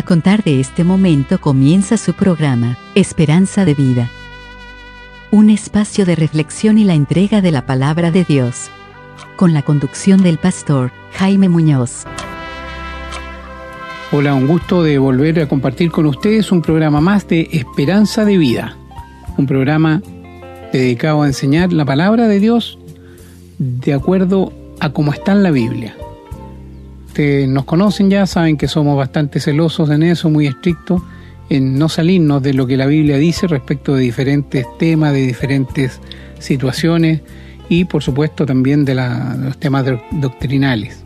A contar de este momento comienza su programa, Esperanza de Vida. Un espacio de reflexión y la entrega de la palabra de Dios. Con la conducción del pastor Jaime Muñoz. Hola, un gusto de volver a compartir con ustedes un programa más de Esperanza de Vida. Un programa dedicado a enseñar la palabra de Dios de acuerdo a cómo está en la Biblia nos conocen ya, saben que somos bastante celosos en eso, muy estrictos, en no salirnos de lo que la Biblia dice respecto de diferentes temas, de diferentes situaciones y por supuesto también de, los temas doctrinales.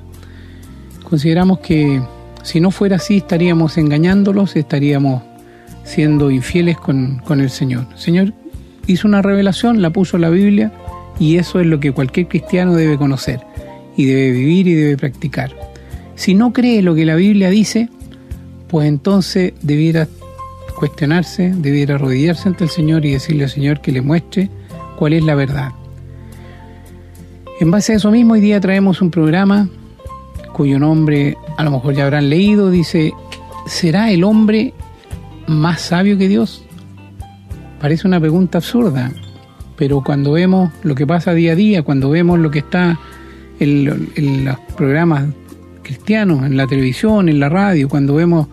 Consideramos que si no fuera así estaríamos engañándolos, estaríamos siendo infieles con, con el Señor. El Señor hizo una revelación, la puso la Biblia y eso es lo que cualquier cristiano debe conocer y debe vivir y debe practicar. Si no cree lo que la Biblia dice, pues entonces debiera cuestionarse, debiera arrodillarse ante el Señor y decirle al Señor que le muestre cuál es la verdad. En base a eso mismo, hoy día traemos un programa cuyo nombre a lo mejor ya habrán leído, dice, ¿será el hombre más sabio que Dios? Parece una pregunta absurda, pero cuando vemos lo que pasa día a día, cuando vemos lo que está en, en los programas cristianos en la televisión, en la radio, cuando vemos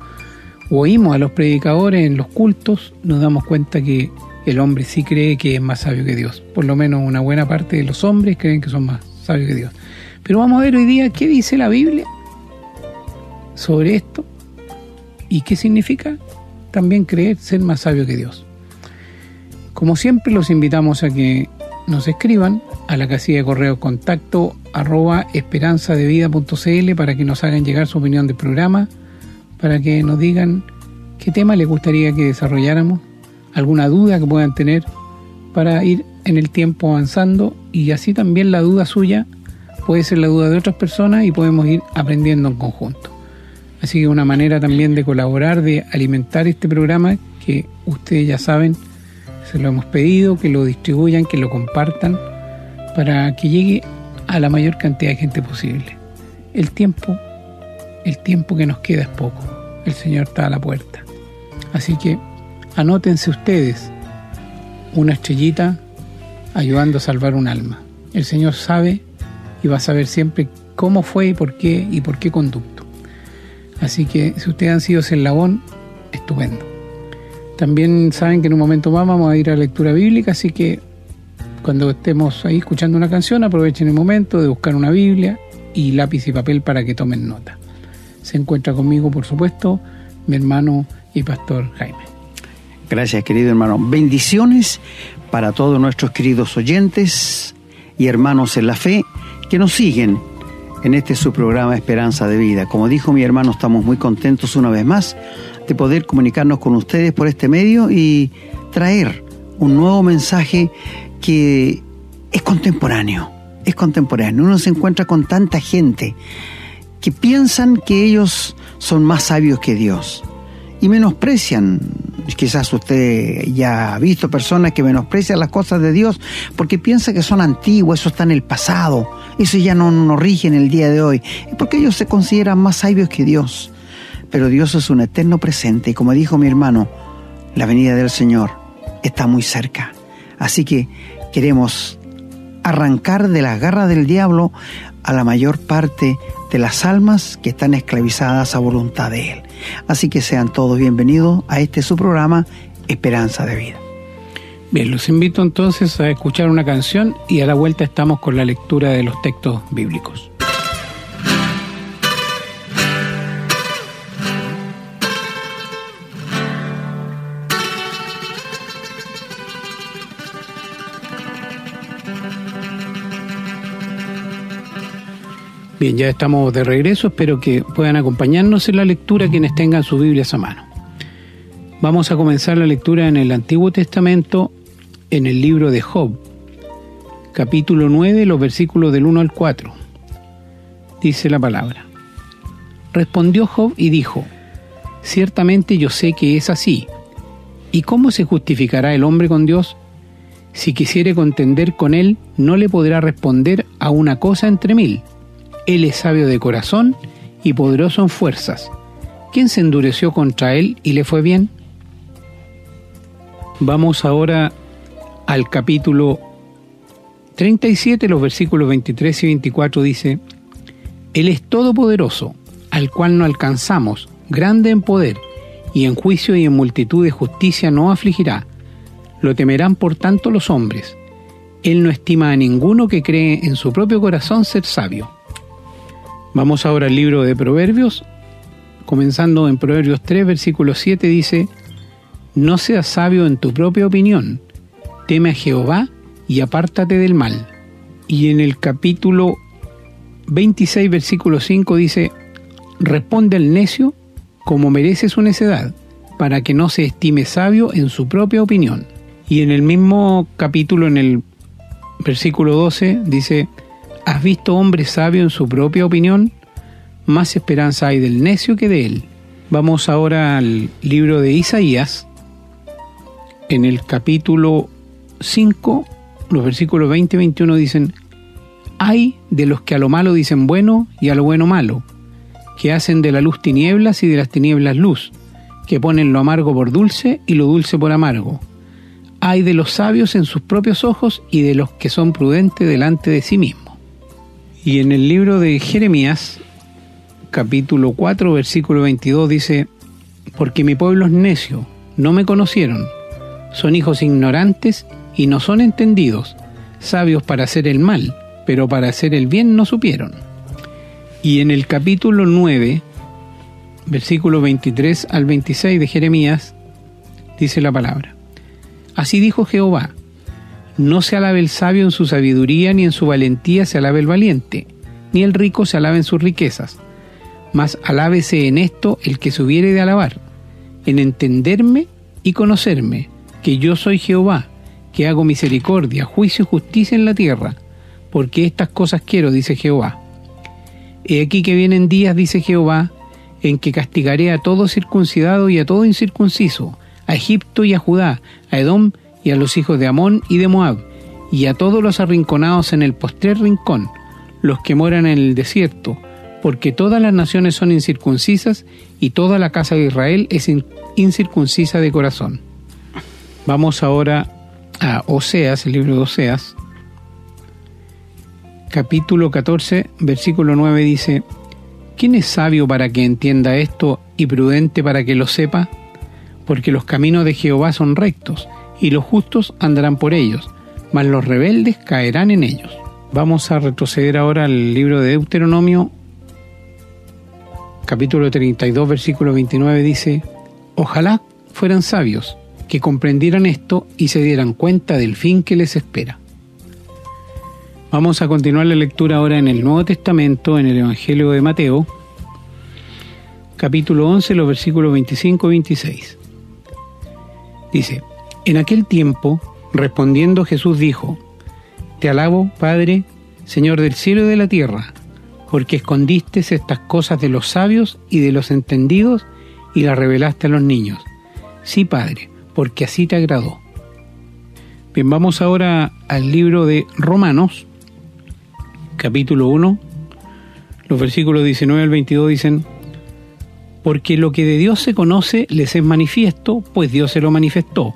o oímos a los predicadores en los cultos, nos damos cuenta que el hombre sí cree que es más sabio que Dios. Por lo menos una buena parte de los hombres creen que son más sabios que Dios. Pero vamos a ver hoy día qué dice la Biblia sobre esto y qué significa también creer ser más sabio que Dios. Como siempre los invitamos a que nos escriban a la casilla de correo contacto arroba esperanzadevida.cl para que nos hagan llegar su opinión del programa, para que nos digan qué tema les gustaría que desarrolláramos, alguna duda que puedan tener para ir en el tiempo avanzando y así también la duda suya puede ser la duda de otras personas y podemos ir aprendiendo en conjunto. Así que una manera también de colaborar, de alimentar este programa que ustedes ya saben, se lo hemos pedido, que lo distribuyan, que lo compartan, para que llegue a la mayor cantidad de gente posible. El tiempo, el tiempo que nos queda es poco. El Señor está a la puerta. Así que anótense ustedes una estrellita ayudando a salvar un alma. El Señor sabe y va a saber siempre cómo fue y por qué y por qué conducto. Así que si ustedes han sido labón, estupendo. También saben que en un momento más vamos a ir a lectura bíblica, así que cuando estemos ahí escuchando una canción, aprovechen el momento de buscar una Biblia y lápiz y papel para que tomen nota. Se encuentra conmigo, por supuesto, mi hermano y pastor Jaime. Gracias, querido hermano. Bendiciones para todos nuestros queridos oyentes y hermanos en la fe que nos siguen en este su programa Esperanza de Vida. Como dijo mi hermano, estamos muy contentos una vez más de poder comunicarnos con ustedes por este medio y traer un nuevo mensaje que es contemporáneo, es contemporáneo. Uno se encuentra con tanta gente que piensan que ellos son más sabios que Dios y menosprecian. Quizás usted ya ha visto personas que menosprecian las cosas de Dios porque piensa que son antiguas, eso está en el pasado, eso ya no nos rige en el día de hoy, porque ellos se consideran más sabios que Dios. Pero Dios es un eterno presente y como dijo mi hermano, la venida del Señor está muy cerca. Así que queremos arrancar de las garras del diablo a la mayor parte de las almas que están esclavizadas a voluntad de Él. Así que sean todos bienvenidos a este su programa Esperanza de Vida. Bien, los invito entonces a escuchar una canción y a la vuelta estamos con la lectura de los textos bíblicos. Bien, ya estamos de regreso, espero que puedan acompañarnos en la lectura quienes tengan sus Biblias a mano. Vamos a comenzar la lectura en el Antiguo Testamento, en el libro de Job, capítulo 9, los versículos del 1 al 4. Dice la palabra. Respondió Job y dijo, Ciertamente yo sé que es así. ¿Y cómo se justificará el hombre con Dios? Si quisiere contender con él, no le podrá responder a una cosa entre mil. Él es sabio de corazón y poderoso en fuerzas. ¿quién se endureció contra él y le fue bien? Vamos ahora al capítulo 37, los versículos 23 y 24 dice, Él es todopoderoso, al cual no alcanzamos, grande en poder, y en juicio y en multitud de justicia no afligirá. Lo temerán por tanto los hombres. Él no estima a ninguno que cree en su propio corazón ser sabio. Vamos ahora al libro de Proverbios, comenzando en Proverbios 3, versículo 7, dice, no seas sabio en tu propia opinión, teme a Jehová y apártate del mal. Y en el capítulo 26, versículo 5 dice, responde al necio como merece su necedad, para que no se estime sabio en su propia opinión. Y en el mismo capítulo, en el versículo 12, dice, ¿has visto hombre sabio en su propia opinión? Más esperanza hay del necio que de él. Vamos ahora al libro de Isaías, en el capítulo 5, los versículos 20 y 21 dicen, hay de los que a lo malo dicen bueno y a lo bueno malo, que hacen de la luz tinieblas y de las tinieblas luz, que ponen lo amargo por dulce y lo dulce por amargo. Hay de los sabios en sus propios ojos y de los que son prudentes delante de sí mismo. Y en el libro de Jeremías, capítulo 4, versículo 22 dice, porque mi pueblo es necio, no me conocieron son hijos ignorantes y no son entendidos, sabios para hacer el mal, pero para hacer el bien no supieron. Y en el capítulo 9, versículo 23 al 26 de Jeremías, dice la palabra. Así dijo Jehová, no se alabe el sabio en su sabiduría, ni en su valentía se alabe el valiente, ni el rico se alabe en sus riquezas, mas alábese en esto el que se hubiere de alabar, en entenderme y conocerme, que yo soy Jehová, que hago misericordia, juicio y justicia en la tierra, porque estas cosas quiero, dice Jehová. He aquí que vienen días, dice Jehová, en que castigaré a todo circuncidado y a todo incircunciso, a Egipto y a Judá, a Edom y a los hijos de Amón y de Moab, y a todos los arrinconados en el postrer rincón, los que moran en el desierto, porque todas las naciones son incircuncisas y toda la casa de Israel es incircuncisa de corazón. Vamos ahora a Oseas, el libro de Oseas, capítulo 14, versículo 9 dice, ¿quién es sabio para que entienda esto y prudente para que lo sepa? Porque los caminos de Jehová son rectos, y los justos andarán por ellos, mas los rebeldes caerán en ellos. Vamos a retroceder ahora al libro de Deuteronomio, capítulo 32, versículo 29 dice, Ojalá fueran sabios que comprendieran esto y se dieran cuenta del fin que les espera. Vamos a continuar la lectura ahora en el Nuevo Testamento, en el Evangelio de Mateo, capítulo 11, los versículos 25 y 26. Dice, en aquel tiempo, respondiendo Jesús dijo, Te alabo, Padre, Señor del cielo y de la tierra, porque escondiste estas cosas de los sabios y de los entendidos y las revelaste a los niños. Sí, Padre, porque así te agradó. Bien, vamos ahora al libro de Romanos, capítulo 1, los versículos 19 al 22 dicen, porque lo que de Dios se conoce les es manifiesto, pues Dios se lo manifestó,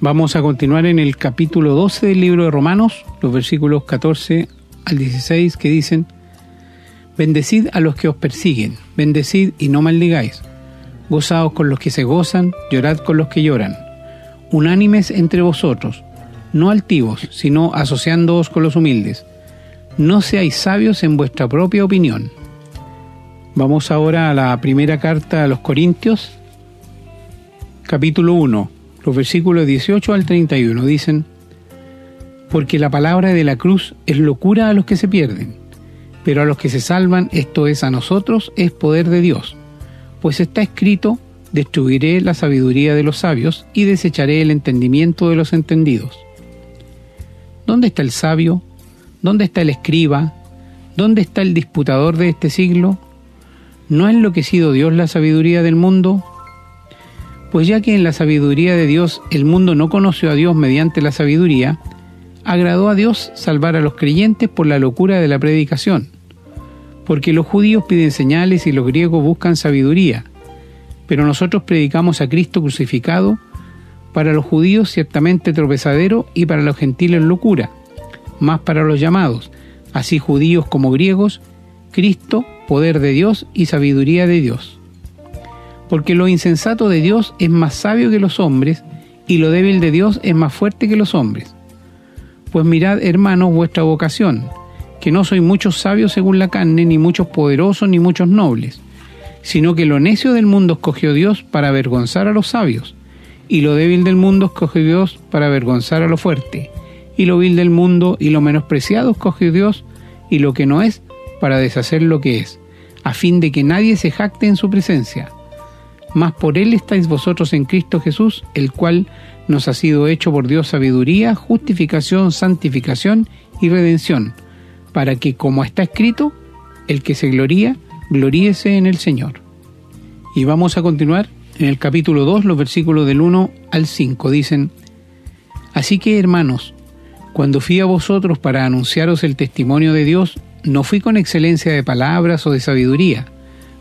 Vamos a continuar en el capítulo 12 del libro de Romanos, los versículos 14 al 16 que dicen, Bendecid a los que os persiguen, bendecid y no maldigáis, gozaos con los que se gozan, llorad con los que lloran, unánimes entre vosotros, no altivos, sino asociándoos con los humildes. No seáis sabios en vuestra propia opinión. Vamos ahora a la primera carta a los Corintios, capítulo 1, los versículos 18 al 31 dicen, Porque la palabra de la cruz es locura a los que se pierden, pero a los que se salvan, esto es a nosotros, es poder de Dios. Pues está escrito, destruiré la sabiduría de los sabios y desecharé el entendimiento de los entendidos. ¿Dónde está el sabio? ¿Dónde está el escriba? ¿Dónde está el disputador de este siglo? ¿No ha enloquecido Dios la sabiduría del mundo? Pues ya que en la sabiduría de Dios el mundo no conoció a Dios mediante la sabiduría, agradó a Dios salvar a los creyentes por la locura de la predicación. Porque los judíos piden señales y los griegos buscan sabiduría, pero nosotros predicamos a Cristo crucificado, para los judíos ciertamente tropezadero y para los gentiles locura, más para los llamados, así judíos como griegos, Cristo, poder de Dios y sabiduría de Dios. Porque lo insensato de Dios es más sabio que los hombres, y lo débil de Dios es más fuerte que los hombres. Pues mirad, hermanos, vuestra vocación, que no soy muchos sabios según la carne, ni muchos poderosos, ni muchos nobles, sino que lo necio del mundo escogió Dios para avergonzar a los sabios, y lo débil del mundo escogió Dios para avergonzar a lo fuerte, y lo vil del mundo y lo menospreciado escogió Dios, y lo que no es, para deshacer lo que es, a fin de que nadie se jacte en su presencia. Mas por él estáis vosotros en Cristo Jesús, el cual nos ha sido hecho por Dios sabiduría, justificación, santificación y redención, para que, como está escrito, el que se gloría, gloríese en el Señor. Y vamos a continuar en el capítulo 2, los versículos del 1 al 5. Dicen, Así que, hermanos, cuando fui a vosotros para anunciaros el testimonio de Dios, no fui con excelencia de palabras o de sabiduría,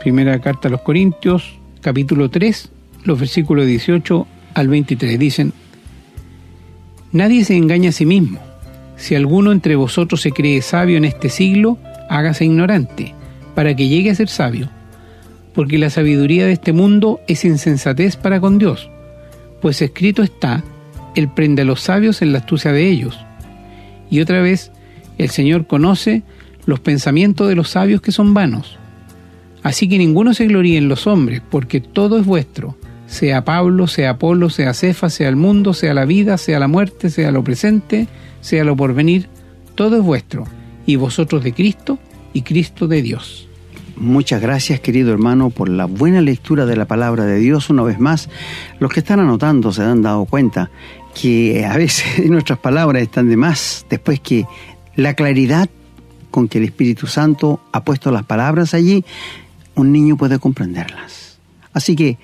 Primera Carta a los Corintios, capítulo 3, los versículos 18 al 23. Dicen, Nadie se engaña a sí mismo. Si alguno entre vosotros se cree sabio en este siglo, hágase ignorante, para que llegue a ser sabio. Porque la sabiduría de este mundo es insensatez para con Dios, pues escrito está, Él prende a los sabios en la astucia de ellos. Y otra vez, el Señor conoce los pensamientos de los sabios que son vanos. Así que ninguno se gloríe en los hombres, porque todo es vuestro, sea Pablo, sea Apolo, sea Cefa, sea el mundo, sea la vida, sea la muerte, sea lo presente, sea lo porvenir, todo es vuestro, y vosotros de Cristo, y Cristo de Dios. Muchas gracias, querido hermano, por la buena lectura de la palabra de Dios. Una vez más, los que están anotando se han dado cuenta que a veces nuestras palabras están de más después que la claridad con que el Espíritu Santo ha puesto las palabras allí, un niño puede comprenderlas. Así que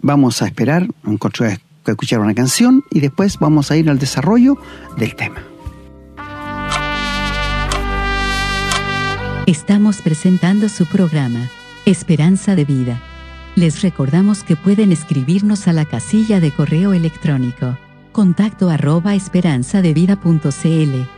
vamos a esperar, a escuchar una canción y después vamos a ir al desarrollo del tema. Estamos presentando su programa, Esperanza de Vida. Les recordamos que pueden escribirnos a la casilla de correo electrónico, contacto arroba esperanzadevida.cl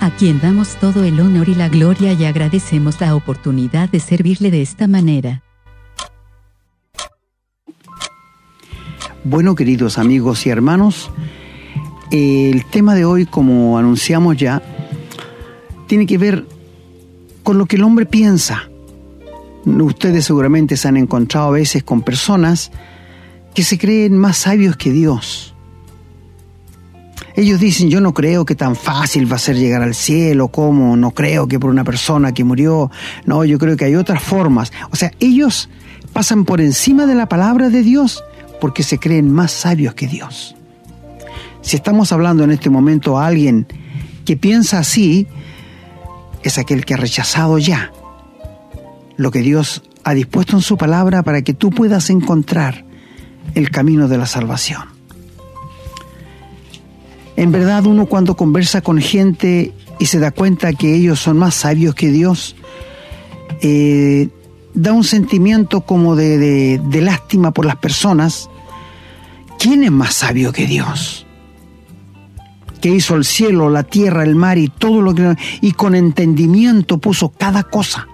a quien damos todo el honor y la gloria y agradecemos la oportunidad de servirle de esta manera. Bueno, queridos amigos y hermanos, el tema de hoy, como anunciamos ya, tiene que ver con lo que el hombre piensa. Ustedes seguramente se han encontrado a veces con personas que se creen más sabios que Dios ellos dicen, yo no creo que tan fácil va a ser llegar al cielo, ¿cómo? No creo que por una persona que murió, no, yo creo que hay otras formas. O sea, ellos pasan por encima de la palabra de Dios porque se creen más sabios que Dios. Si estamos hablando en este momento a alguien que piensa así, es aquel que ha rechazado ya lo que Dios ha dispuesto en su palabra para que tú puedas encontrar el camino de la salvación. En verdad uno cuando conversa con gente y se da cuenta que ellos son más sabios que Dios, eh, da un sentimiento como de, de lástima por las personas. ¿Quién es más sabio que Dios? que hizo el cielo, la tierra, el mar y todo lo que... y con entendimiento puso cada cosa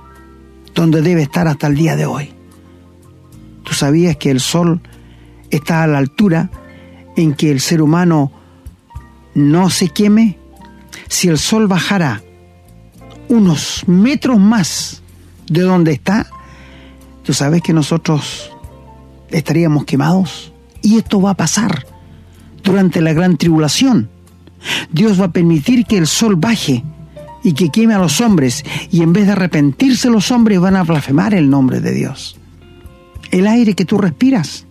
donde debe estar hasta el día de hoy. ¿Tú sabías que el sol está a la altura en que el ser humano no se queme? Si el sol bajara unos metros más de donde está, tú sabes que nosotros estaríamos quemados. Y esto va a pasar durante la gran tribulación. Dios va a permitir que el sol baje y que queme a los hombres, y en vez de arrepentirse los hombres van a blasfemar el nombre de Dios. El aire que tú respiras.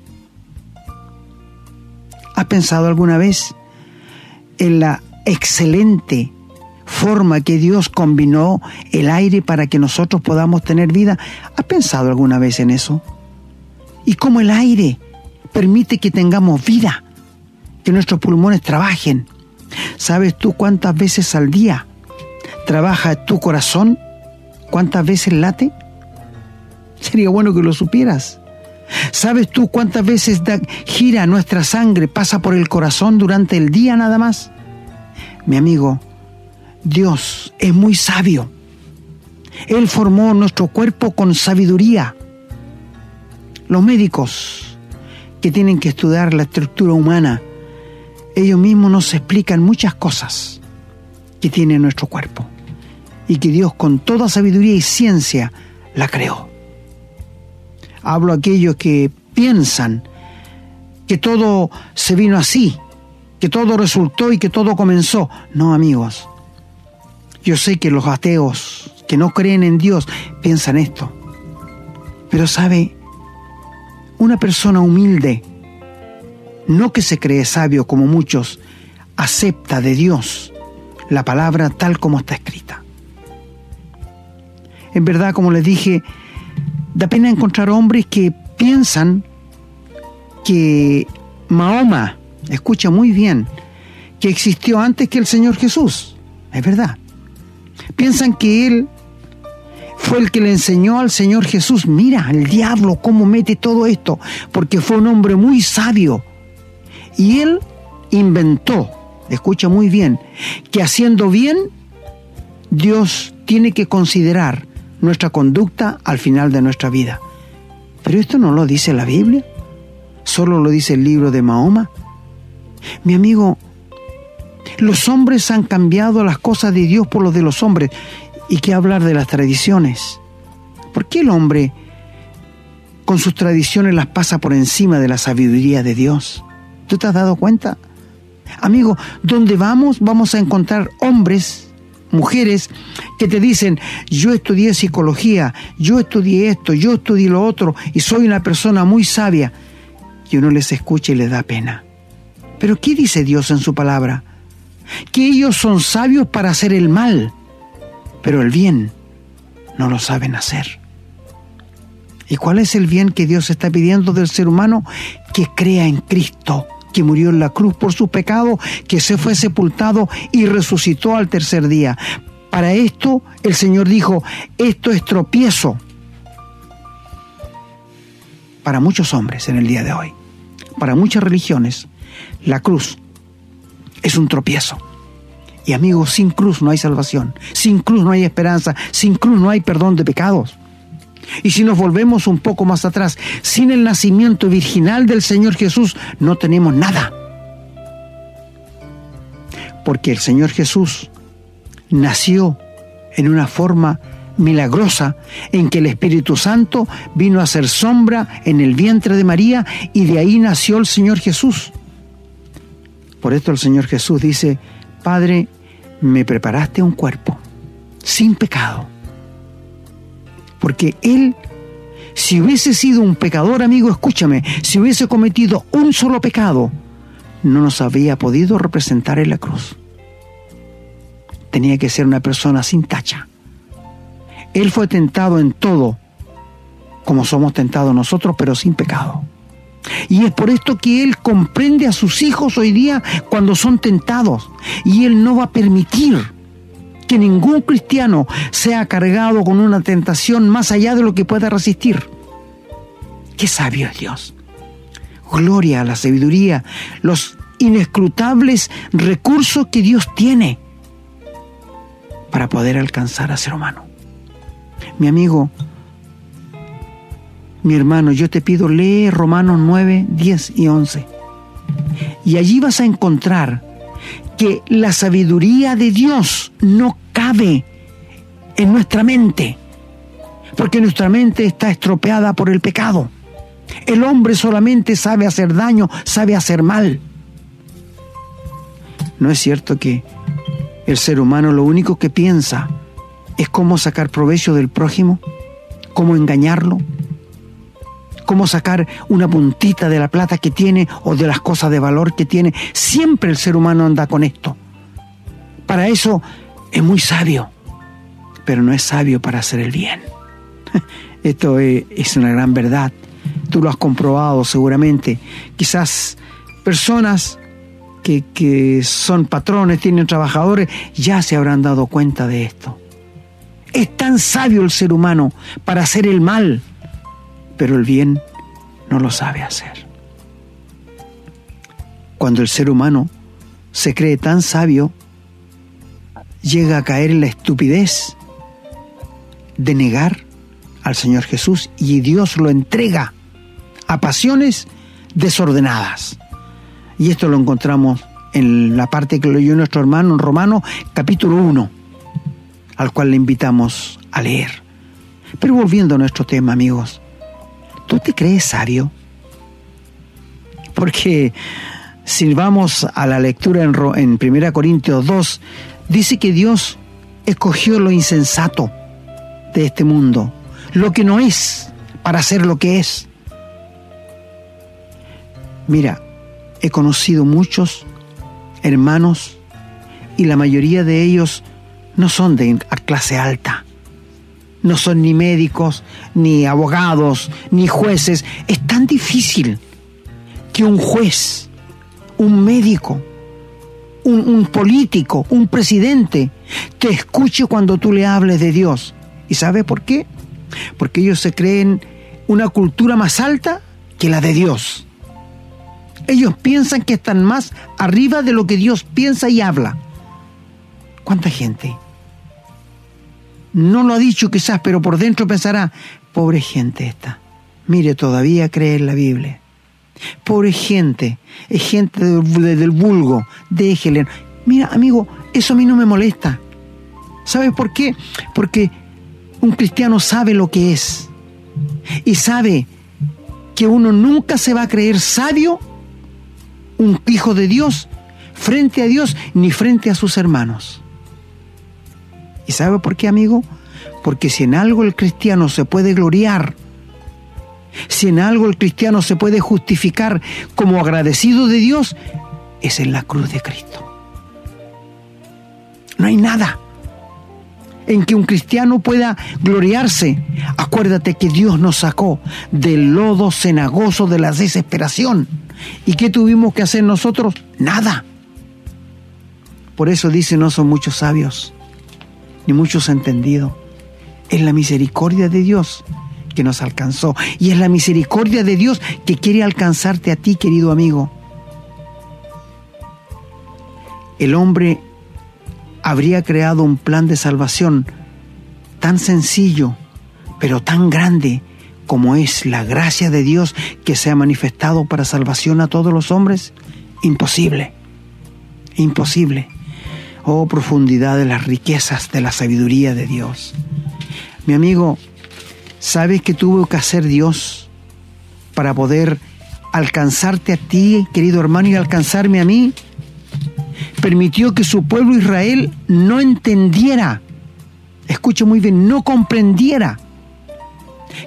¿Has pensado alguna vez en la excelente forma que Dios combinó el aire para que nosotros podamos tener vida? ¿Has pensado alguna vez en eso? Y cómo el aire permite que tengamos vida, que nuestros pulmones trabajen. ¿Sabes tú cuántas veces al día trabaja tu corazón? ¿Cuántas veces late? Sería bueno que lo supieras. ¿Sabes tú cuántas veces gira nuestra sangre, pasa por el corazón durante el día nada más? Mi amigo, Dios es muy sabio. Él formó nuestro cuerpo con sabiduría. Los médicos que tienen que estudiar la estructura humana, ellos mismos nos explican muchas cosas que tiene nuestro cuerpo y que Dios con toda sabiduría y ciencia la creó. Hablo a aquellos que piensan que todo se vino así, que todo resultó y que todo comenzó. No, amigos. Yo sé que los ateos que no creen en Dios piensan esto. Pero sabe, una persona humilde, no que se cree sabio como muchos, acepta de Dios la palabra tal como está escrita. En verdad, como les dije, da pena encontrar hombres que piensan que Mahoma, escucha muy bien, que existió antes que el Señor Jesús. Es verdad. Piensan que Él fue el que le enseñó al Señor Jesús, mira, el diablo cómo mete todo esto, porque fue un hombre muy sabio. Y Él inventó, escucha muy bien, que haciendo bien, Dios tiene que considerar nuestra conducta al final de nuestra vida. Pero esto no lo dice la Biblia, solo lo dice el libro de Mahoma. Mi amigo, los hombres han cambiado las cosas de Dios por los de los hombres. ¿Y qué hablar de las tradiciones? ¿Por qué el hombre con sus tradiciones las pasa por encima de la sabiduría de Dios? ¿Tú te has dado cuenta? Amigo, donde vamos vamos a encontrar hombres mujeres que te dicen, yo estudié psicología, yo estudié esto, yo estudié lo otro y soy una persona muy sabia. Y uno les escucha y les da pena. Pero ¿qué dice Dios en su palabra? Que ellos son sabios para hacer el mal, pero el bien no lo saben hacer. ¿Y cuál es el bien que Dios está pidiendo del ser humano? Que crea en Cristo, que murió en la cruz por su pecado, que se fue sepultado y resucitó al tercer día. Para esto el Señor dijo, esto es tropiezo para muchos hombres en el día de hoy, para muchas religiones, la cruz es un tropiezo. Y amigos, sin cruz no hay salvación, sin cruz no hay esperanza, sin cruz no hay perdón de pecados. Y si nos volvemos un poco más atrás, sin el nacimiento virginal del Señor Jesús no tenemos nada. Porque el Señor Jesús nació en una forma milagrosa en que el Espíritu Santo vino a ser sombra en el vientre de María y de ahí nació el Señor Jesús. Por esto el Señor Jesús dice, Padre, me preparaste un cuerpo sin pecado porque él, si hubiese sido un pecador, amigo, escúchame, si hubiese cometido un solo pecado, no nos había podido representar en la cruz. Tenía que ser una persona sin tacha. Él fue tentado en todo, como somos tentados nosotros, pero sin pecado. Y es por esto que Él comprende a sus hijos hoy día cuando son tentados. Y Él no va a permitir que ningún cristiano sea cargado con una tentación más allá de lo que pueda resistir. Qué sabio es Dios. Gloria a la sabiduría, los inescrutables recursos que Dios tiene para poder alcanzar a ser humano. Mi amigo, mi hermano, yo te pido, lee Romanos 9, 10 y 11. Y allí vas a encontrar que la sabiduría de Dios no cabe en nuestra mente, porque nuestra mente está estropeada por el pecado. El hombre solamente sabe hacer daño, sabe hacer mal. ¿No es cierto que el ser humano lo único que piensa es cómo sacar provecho del prójimo? ¿Cómo engañarlo? Cómo sacar una puntita de la plata que tiene o de las cosas de valor que tiene. Siempre el ser humano anda con esto. Para eso es muy sabio, pero no es sabio para hacer el bien. Esto es, una gran verdad. Tú lo has comprobado seguramente. Quizás personas que, que son patrones, tienen trabajadores, ya se habrán dado cuenta de esto. Es tan sabio el ser humano para hacer el mal pero el bien no lo sabe hacer. Cuando el ser humano se cree tan sabio, llega a caer en la estupidez de negar al Señor Jesús y Dios lo entrega a pasiones desordenadas. Y esto lo encontramos en la parte que leyó nuestro hermano en Romano capítulo 1, al cual le invitamos a leer. Pero volviendo a nuestro tema, amigos, ¿Tú te crees sabio? Porque si vamos a la lectura en, en 1 Corintios 2, dice que Dios escogió lo insensato de este mundo, lo que no es, para ser lo que es. Mira, he conocido muchos hermanos y la mayoría de ellos no son de clase alta no son ni médicos, ni abogados, ni jueces. Es tan difícil que un juez, un médico, un, político, un presidente, te escuche cuando tú le hables de Dios. ¿Y sabe por qué? Porque ellos se creen una cultura más alta que la de Dios. Ellos piensan que están más arriba de lo que Dios piensa y habla. ¿Cuánta gente no lo ha dicho quizás, pero por dentro pensará, pobre gente esta. Mire, todavía cree en la Biblia. Pobre gente, es gente del, vulgo, déjele. Mira, amigo, eso a mí no me molesta. ¿Sabes por qué? Porque un cristiano sabe lo que es. Y sabe que uno nunca se va a creer sabio, un hijo de Dios, frente a Dios ni frente a sus hermanos. ¿Y sabe por qué, amigo? Porque si en algo el cristiano se puede gloriar, si en algo el cristiano se puede justificar como agradecido de Dios, es en la cruz de Cristo. No hay nada en que un cristiano pueda gloriarse. Acuérdate que Dios nos sacó del lodo cenagoso de la desesperación. ¿Y qué tuvimos que hacer nosotros? Nada. Por eso dice, no son muchos sabios ni muchos entendidos. Es la misericordia de Dios que nos alcanzó. Y es la misericordia de Dios que quiere alcanzarte a ti, querido amigo. El hombre habría creado un plan de salvación tan sencillo, pero tan grande como es la gracia de Dios que se ha manifestado para salvación a todos los hombres. Imposible. Imposible oh profundidad de las riquezas de la sabiduría de Dios. Mi amigo, ¿sabes qué tuvo que hacer Dios para poder alcanzarte a ti, querido hermano, y alcanzarme a mí? Permitió que su pueblo Israel no entendiera, escuche muy bien, no comprendiera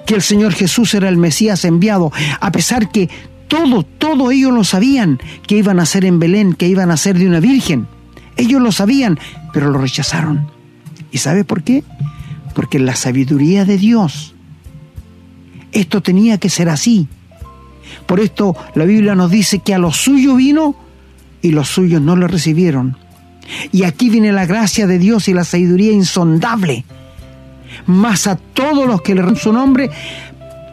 que el Señor Jesús era el Mesías enviado, a pesar que todo, todo ellos lo sabían, que iban a ser en Belén, que iban a ser de una virgen. Ellos lo sabían, pero lo rechazaron. ¿Y sabe por qué? Porque la sabiduría de Dios, esto tenía que ser así. Por esto la Biblia nos dice que a los suyos vino y los suyos no le recibieron. Y aquí viene la gracia de Dios y la sabiduría insondable. Mas a todos los que le dan su nombre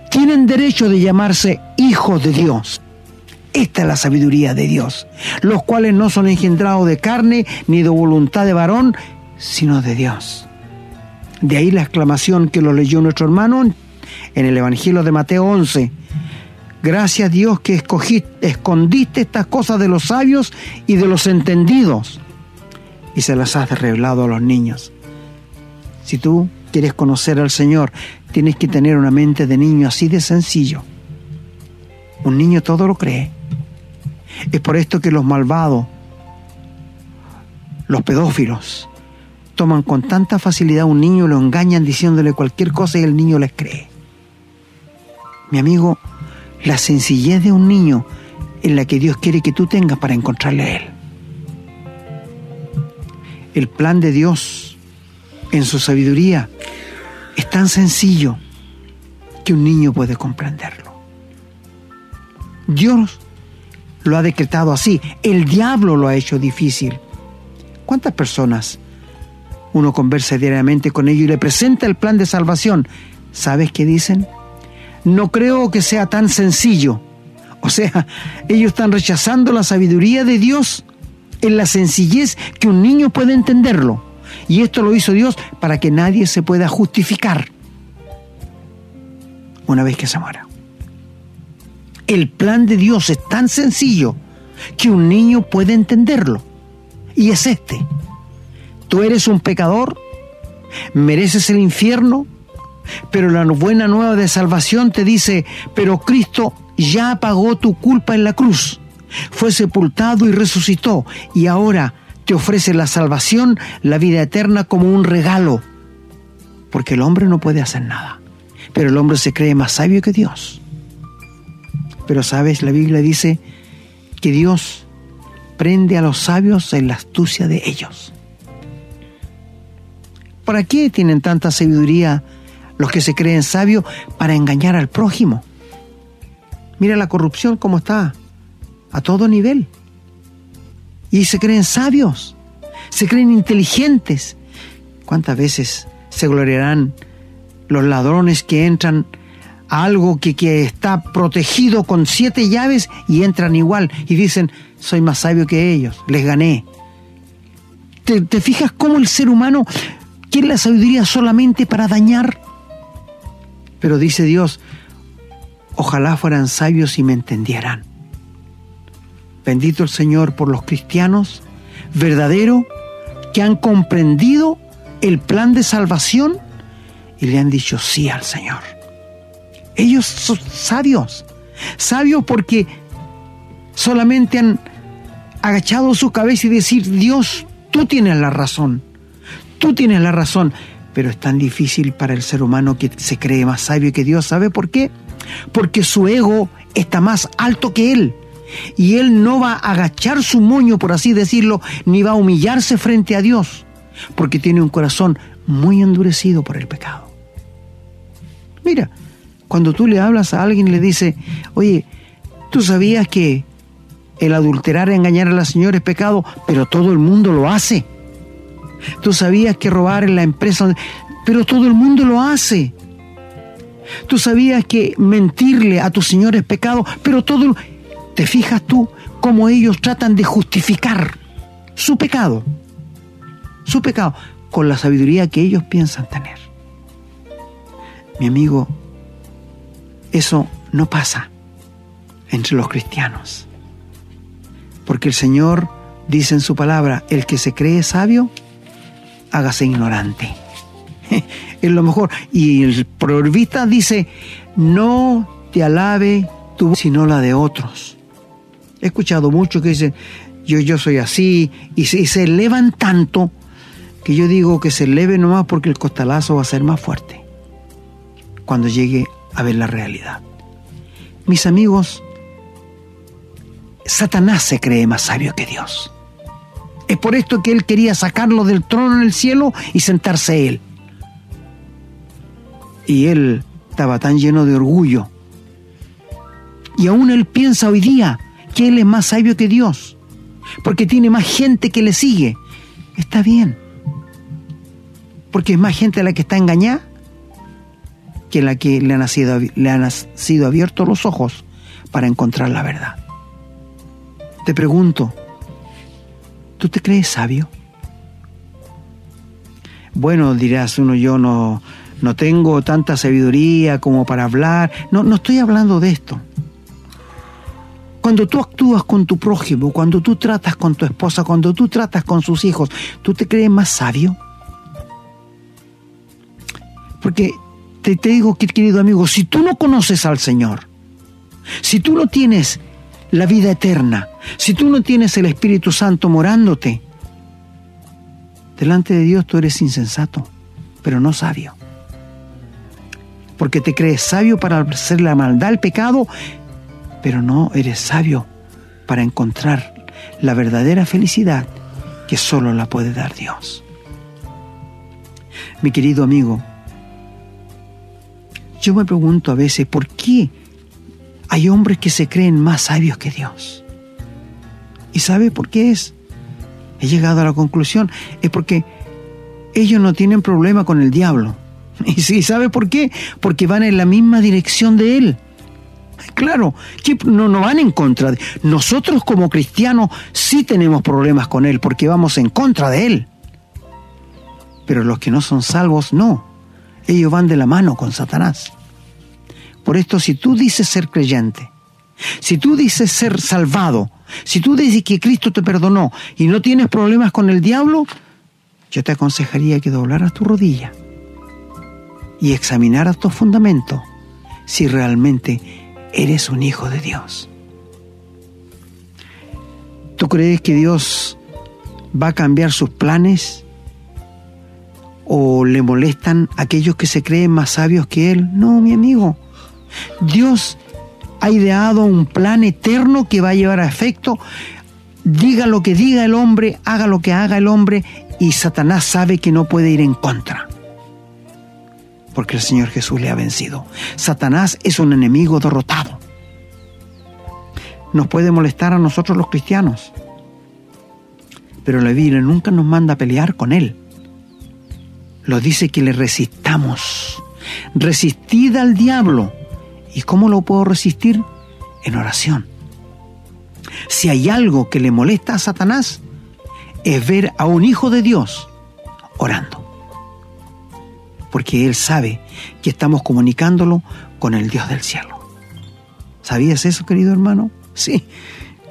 tienen derecho de llamarse hijos de Dios. Esta es la sabiduría de Dios, los cuales no son engendrados de carne ni de voluntad de varón, sino de Dios. De ahí la exclamación que lo leyó nuestro hermano en el Evangelio de Mateo 11. Gracias Dios que escondiste estas cosas de los sabios y de los entendidos y se las has revelado a los niños. Si tú quieres conocer al Señor, tienes que tener una mente de niño así de sencillo. Un niño todo lo cree. Es por esto que los malvados, los pedófilos, toman con tanta facilidad a un niño y lo engañan diciéndole cualquier cosa y el niño les cree. Mi amigo, la sencillez de un niño es la que Dios quiere que tú tengas para encontrarle a Él. El plan de Dios en su sabiduría es tan sencillo que un niño puede comprenderlo. Dios lo ha decretado así, el diablo lo ha hecho difícil. ¿Cuántas personas uno conversa diariamente con ellos y le presenta el plan de salvación? ¿Sabes qué dicen? No creo que sea tan sencillo. O sea, ellos están rechazando la sabiduría de Dios en la sencillez que un niño puede entenderlo. Y esto lo hizo Dios para que nadie se pueda justificar una vez que se muera. El plan de Dios es tan sencillo que un niño puede entenderlo. Y es este. Tú eres un pecador, mereces el infierno, pero la buena nueva de salvación te dice, pero Cristo ya pagó tu culpa en la cruz, fue sepultado y resucitó, y ahora te ofrece la salvación, la vida eterna como un regalo, porque el hombre no puede hacer nada, pero el hombre se cree más sabio que Dios. Pero sabes, la Biblia dice que Dios prende a los sabios en la astucia de ellos. ¿Para qué tienen tanta sabiduría los que se creen sabios para engañar al prójimo? Mira la corrupción como está, a todo nivel. Y se creen sabios, se creen inteligentes. ¿Cuántas veces se gloriarán los ladrones que entran algo que, que está protegido con siete llaves y entran igual y dicen, soy más sabio que ellos, les gané. ¿Te, te fijas cómo el ser humano quiere la sabiduría solamente para dañar? Pero dice Dios, ojalá fueran sabios y me entendieran. Bendito el Señor por los cristianos verdadero que han comprendido el plan de salvación y le han dicho sí al Señor. Ellos son sabios, sabios porque solamente han agachado su cabeza y decir, Dios, tú tienes la razón, tú tienes la razón, pero es tan difícil para el ser humano que se cree más sabio que Dios. ¿Sabe por qué? Porque su ego está más alto que él. Y él no va a agachar su moño, por así decirlo, ni va a humillarse frente a Dios, porque tiene un corazón muy endurecido por el pecado. Mira, cuando tú le hablas a alguien y le dices, oye, tú sabías que el adulterar, engañar a la señora es pecado, pero todo el mundo lo hace. Tú sabías que robar en la empresa, pero todo el mundo lo hace. Tú sabías que mentirle a tu señor es pecado, pero todo... ¿Te fijas tú cómo ellos tratan de justificar su pecado? Su pecado con la sabiduría que ellos piensan tener. Mi amigo, eso no pasa entre los cristianos. Porque el Señor dice en su palabra, el que se cree sabio, hágase ignorante. es lo mejor. Y el proverbista dice, no te alabe tu sino la de otros. He escuchado mucho que dicen, yo, yo soy así, y se, y se elevan tanto que yo digo que se eleve nomás porque el costalazo va a ser más fuerte cuando llegue a ver la realidad. Mis amigos, Satanás se cree más sabio que Dios. Es por esto que él quería sacarlo del trono en el cielo y sentarse él. Y él estaba tan lleno de orgullo Y aún él piensa hoy día que él es más sabio que Dios, porque tiene más gente que le sigue. Está bien, porque es más gente la que está engañada que la que le han sido, le han sido abiertos los ojos para encontrar la verdad. Te pregunto, ¿tú te crees sabio? Bueno, dirás uno, yo no, no tengo tanta sabiduría como para hablar. No, no estoy hablando de esto. Cuando tú actúas con tu prójimo, cuando tú tratas con tu esposa, cuando tú tratas con sus hijos, ¿tú te crees más sabio? Porque te, te digo, querido amigo, si tú no conoces al Señor, si tú no tienes la vida eterna, si tú no tienes el Espíritu Santo morándote, delante de Dios tú eres insensato, pero no sabio. Porque te crees sabio para hacer la maldad, el pecado, pero no eres sabio para encontrar la verdadera felicidad que solo la puede dar Dios. Mi querido amigo, yo me pregunto a veces por qué hay hombres que se creen más sabios que Dios. ¿Y sabe por qué es? He llegado a la conclusión, es porque ellos no tienen problema con el diablo. ¿Y sí, sabe por qué? Porque van en la misma dirección de él. Claro, que no, no van en contra de... Nosotros como cristianos sí tenemos problemas con él porque vamos en contra de él. Pero los que no son salvos no. Ellos van de la mano con Satanás. Por esto, si tú dices ser creyente, si tú dices ser salvado, si tú dices que Cristo te perdonó y no tienes problemas con el diablo, yo te aconsejaría que doblaras tu rodilla y examinaras tus fundamentos si realmente eres un hijo de Dios. ¿Tú crees que Dios va a cambiar sus planes? ¿O le molestan aquellos que se creen más sabios que Él? No, mi amigo. Dios ha ideado un plan eterno que va a llevar a efecto, diga lo que diga el hombre, haga lo que haga el hombre, y Satanás sabe que no puede ir en contra. Porque el Señor Jesús le ha vencido. Satanás es un enemigo derrotado. Nos puede molestar a nosotros los cristianos, pero la Biblia nunca nos manda a pelear con él. Lo dice que le resistamos. Resistid al diablo ¿Y cómo lo puedo resistir? En oración. Si hay algo que le molesta a Satanás, es ver a un hijo de Dios orando. Porque él sabe que estamos comunicándolo con el Dios del cielo. ¿Sabías eso, querido hermano? Sí.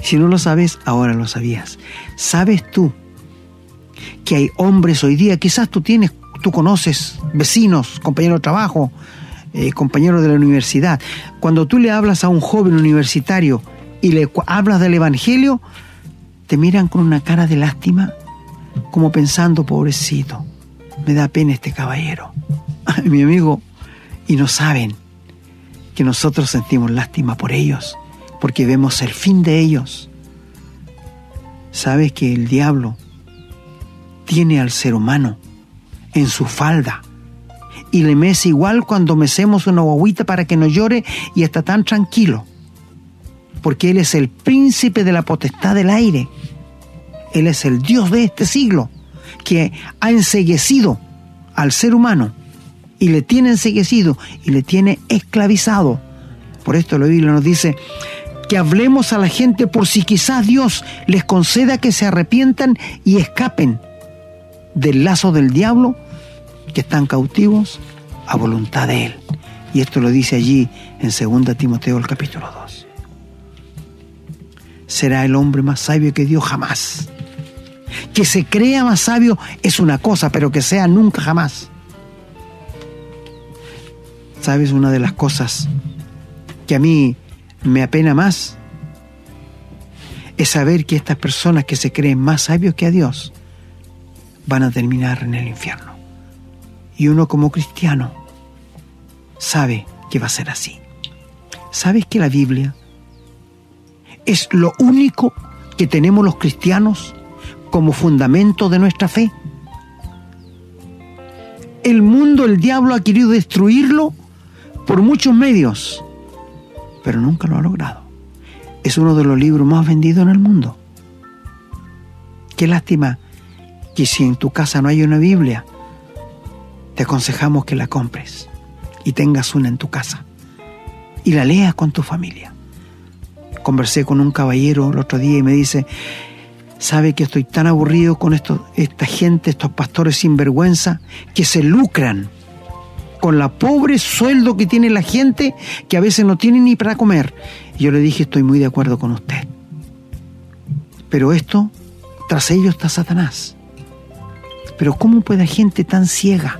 Si no lo sabes, ahora lo sabías. ¿Sabes tú que hay hombres hoy día, quizás tú tienes, tú conoces vecinos, compañeros de trabajo, eh, compañero de la universidad, cuando tú le hablas a un joven universitario y le hablas del Evangelio, te miran con una cara de lástima, como pensando, pobrecito, me da pena este caballero, mi amigo, y no saben que nosotros sentimos lástima por ellos, porque vemos el fin de ellos. Sabes que el diablo tiene al ser humano en su falda y le mece igual cuando mecemos una guaguita para que no llore y está tan tranquilo. Porque Él es el príncipe de la potestad del aire. Él es el Dios de este siglo que ha enseguecido al ser humano y le tiene enseguecido y le tiene esclavizado. Por esto la Biblia nos dice que hablemos a la gente por si quizás Dios les conceda que se arrepientan y escapen del lazo del diablo que están cautivos a voluntad de Él. Y esto lo dice allí en 2 Timoteo el capítulo 2. Será el hombre más sabio que Dios jamás. Que se crea más sabio es una cosa, pero que sea nunca jamás. ¿Sabes una de las cosas que a mí me apena más? Es saber que estas personas que se creen más sabios que a Dios van a terminar en el infierno y uno como cristiano sabe que va a ser así. ¿Sabes que la Biblia es lo único que tenemos los cristianos como fundamento de nuestra fe? El mundo, el diablo ha querido destruirlo por muchos medios, pero nunca lo ha logrado. Es uno de los libros más vendidos en el mundo. Qué lástima que si en tu casa no hay una Biblia, te aconsejamos que la compres y tengas una en tu casa y la leas con tu familia. Conversé con un caballero el otro día y me dice, sabe que estoy tan aburrido con esto, esta gente, estos pastores sinvergüenza, que se lucran con la pobre sueldo que tiene la gente que a veces no tiene ni para comer. Y yo le dije, estoy muy de acuerdo con usted. Pero esto, tras ello está Satanás. Pero ¿cómo puede gente tan ciega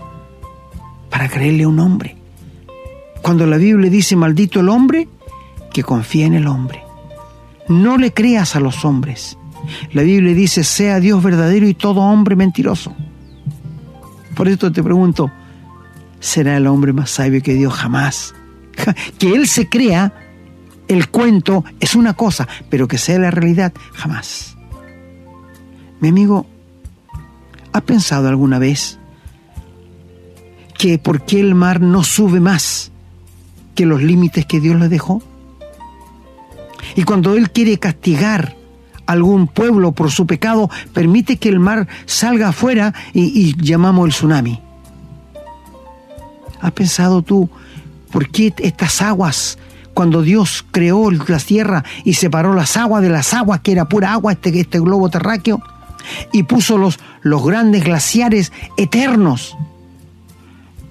para creerle a un hombre? Cuando la Biblia dice, maldito el hombre, que confía en el hombre. No le creas a los hombres la Biblia dice, sea Dios verdadero y todo hombre mentiroso. Por esto te pregunto, ¿será el hombre más sabio que Dios jamás? Que Él se crea el cuento es una cosa, pero que sea la realidad jamás. Mi amigo, ¿ha pensado alguna vez que por qué el mar no sube más que los límites que Dios le dejó? Y cuando Él quiere castigar algún pueblo por su pecado, permite que el mar salga afuera y, llamamos el tsunami. ¿Has pensado tú por qué estas aguas, cuando Dios creó la tierra y separó las aguas de las aguas, que era pura agua, este, este globo terráqueo, y puso los, los grandes glaciares eternos?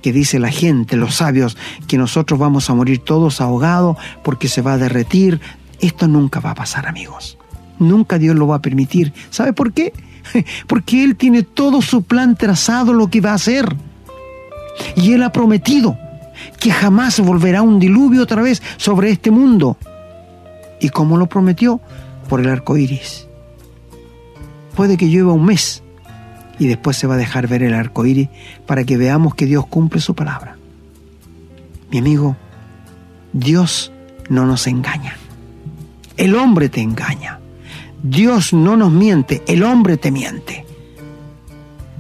Que dice la gente, los sabios, que nosotros vamos a morir todos ahogados porque se va a derretir. Esto nunca va a pasar, amigos. Nunca Dios lo va a permitir. ¿Sabe por qué? Porque Él tiene todo su plan trazado lo que va a hacer. Y Él ha prometido que jamás volverá un diluvio otra vez sobre este mundo. ¿Y cómo lo prometió? Por el arco iris. Puede que llueva un mes y después se va a dejar ver el arco iris para que veamos que Dios cumple su palabra. Mi amigo, Dios no nos engaña. El hombre te engaña. Dios no nos miente, el hombre te miente.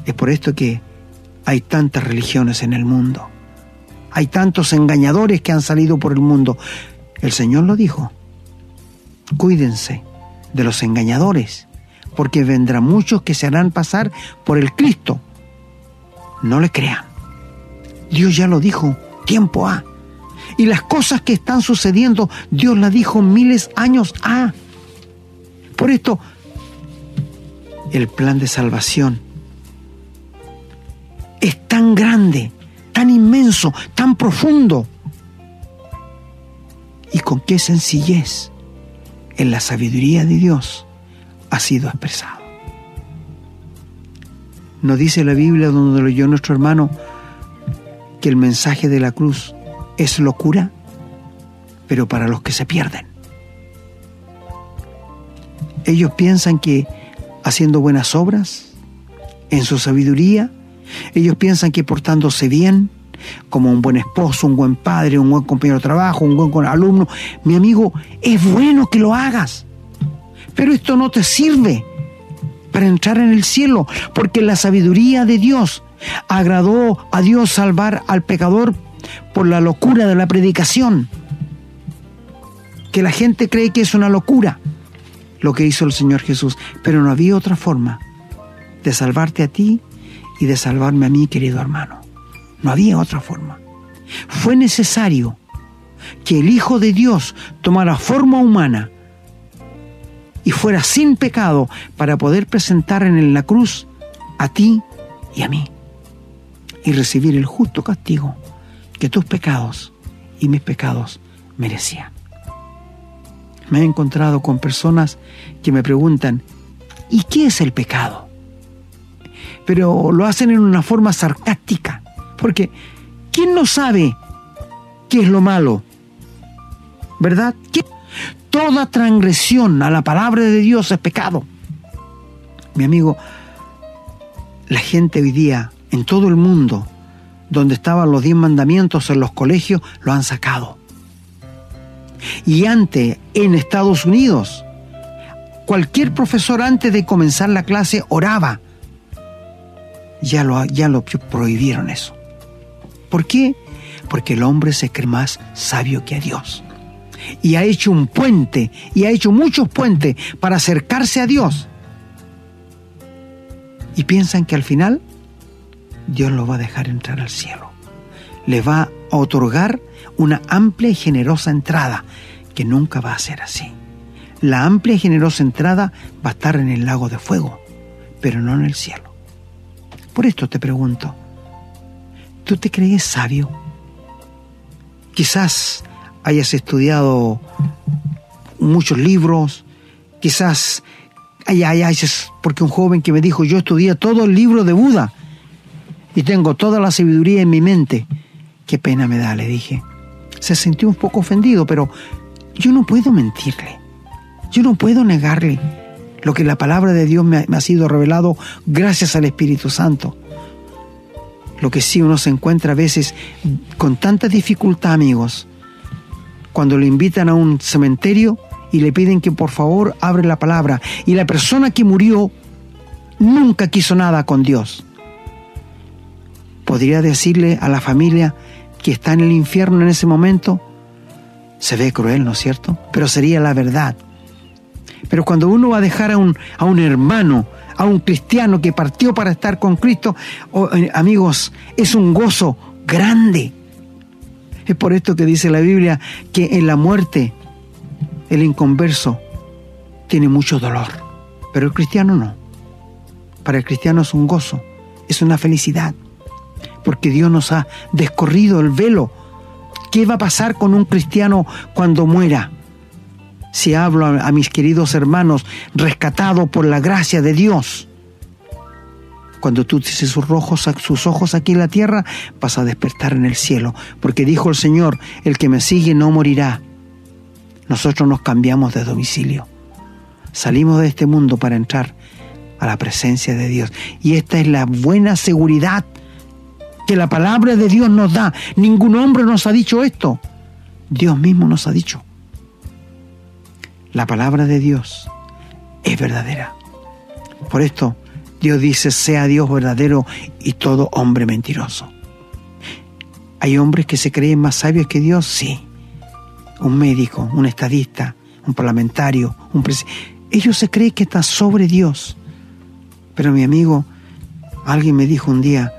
Es por esto que hay tantas religiones en el mundo. Hay tantos engañadores que han salido por el mundo. El Señor lo dijo. Cuídense de los engañadores, porque vendrán muchos que se harán pasar por el Cristo. No le crean. Dios ya lo dijo, tiempo ha. Y las cosas que están sucediendo, Dios las dijo miles años ha. Por esto, el plan de salvación es tan grande, tan inmenso, tan profundo. Y con qué sencillez en la sabiduría de Dios ha sido expresado. ¿No dice la Biblia donde lo leyó nuestro hermano que el mensaje de la cruz es locura, pero para los que se pierden? Ellos piensan que haciendo buenas obras, en su sabiduría, ellos piensan que portándose bien, como un buen esposo, un buen padre, un buen compañero de trabajo, un buen alumno, mi amigo, es bueno que lo hagas. Pero esto no te sirve para entrar en el cielo, porque la sabiduría de Dios agradó a Dios salvar al pecador por la locura de la predicación. Que la gente cree que es una locura lo que hizo el Señor Jesús, pero no había otra forma de salvarte a ti y de salvarme a mí, querido hermano. No había otra forma. Fue necesario que el Hijo de Dios tomara forma humana y fuera sin pecado para poder presentar en la cruz a ti y a mí y recibir el justo castigo que tus pecados y mis pecados merecían. Me he encontrado con personas que me preguntan, ¿y qué es el pecado? Pero lo hacen en una forma sarcástica, porque ¿quién no sabe qué es lo malo? ¿Verdad? Toda transgresión a la palabra de Dios es pecado. Mi amigo, la gente hoy día en todo el mundo, donde estaban los diez mandamientos en los colegios, lo han sacado. Y antes, en Estados Unidos, cualquier profesor antes de comenzar la clase oraba. Ya lo, ya lo prohibieron eso. ¿Por qué? Porque el hombre se cree más sabio que Dios. Y ha hecho un puente y ha hecho muchos puentes para acercarse a Dios. Y piensan que al final Dios lo va a dejar entrar al cielo. Le va a otorgar una amplia y generosa entrada, que nunca va a ser así. La amplia y generosa entrada va a estar en el lago de fuego, pero no en el cielo. Por esto te pregunto, ¿tú te crees sabio? Quizás hayas estudiado muchos libros, quizás hayas, porque un joven que me dijo, yo estudié todo el libro de Buda y tengo toda la sabiduría en mi mente. Qué pena me da, le dije. Se sintió un poco ofendido, pero yo no puedo mentirle. Yo no puedo negarle lo que la palabra de Dios me ha, sido revelado gracias al Espíritu Santo. Lo que sí uno se encuentra a veces con tanta dificultad, amigos, cuando lo invitan a un cementerio y le piden que por favor abre la palabra. Y la persona que murió nunca quiso nada con Dios. Podría decirle a la familia que está en el infierno en ese momento, se ve cruel, ¿no es cierto? Pero sería la verdad. Pero cuando uno va a dejar a un, a un hermano, a un cristiano que partió para estar con Cristo, oh, eh, amigos, es un gozo grande. Es por esto que dice la Biblia que en la muerte el inconverso tiene mucho dolor, pero el cristiano no. Para el cristiano es un gozo, es una felicidad, porque Dios nos ha descorrido el velo. ¿Qué va a pasar con un cristiano cuando muera? Si hablo a, mis queridos hermanos, rescatados por la gracia de Dios, cuando tú dices sus, sus ojos aquí en la tierra, vas a despertar en el cielo, porque dijo el Señor, el que me sigue no morirá. Nosotros nos cambiamos de domicilio. Salimos de este mundo para entrar a la presencia de Dios. Y esta es la buena seguridad que la palabra de Dios nos da. Ningún hombre nos ha dicho esto. Dios mismo nos ha dicho. La palabra de Dios es verdadera. Por esto, Dios dice, sea Dios verdadero y todo hombre mentiroso. ¿Hay hombres que se creen más sabios que Dios? Sí. Un médico, un estadista, un parlamentario, un presidente. Ellos se creen que están sobre Dios. Pero mi amigo, alguien me dijo un día,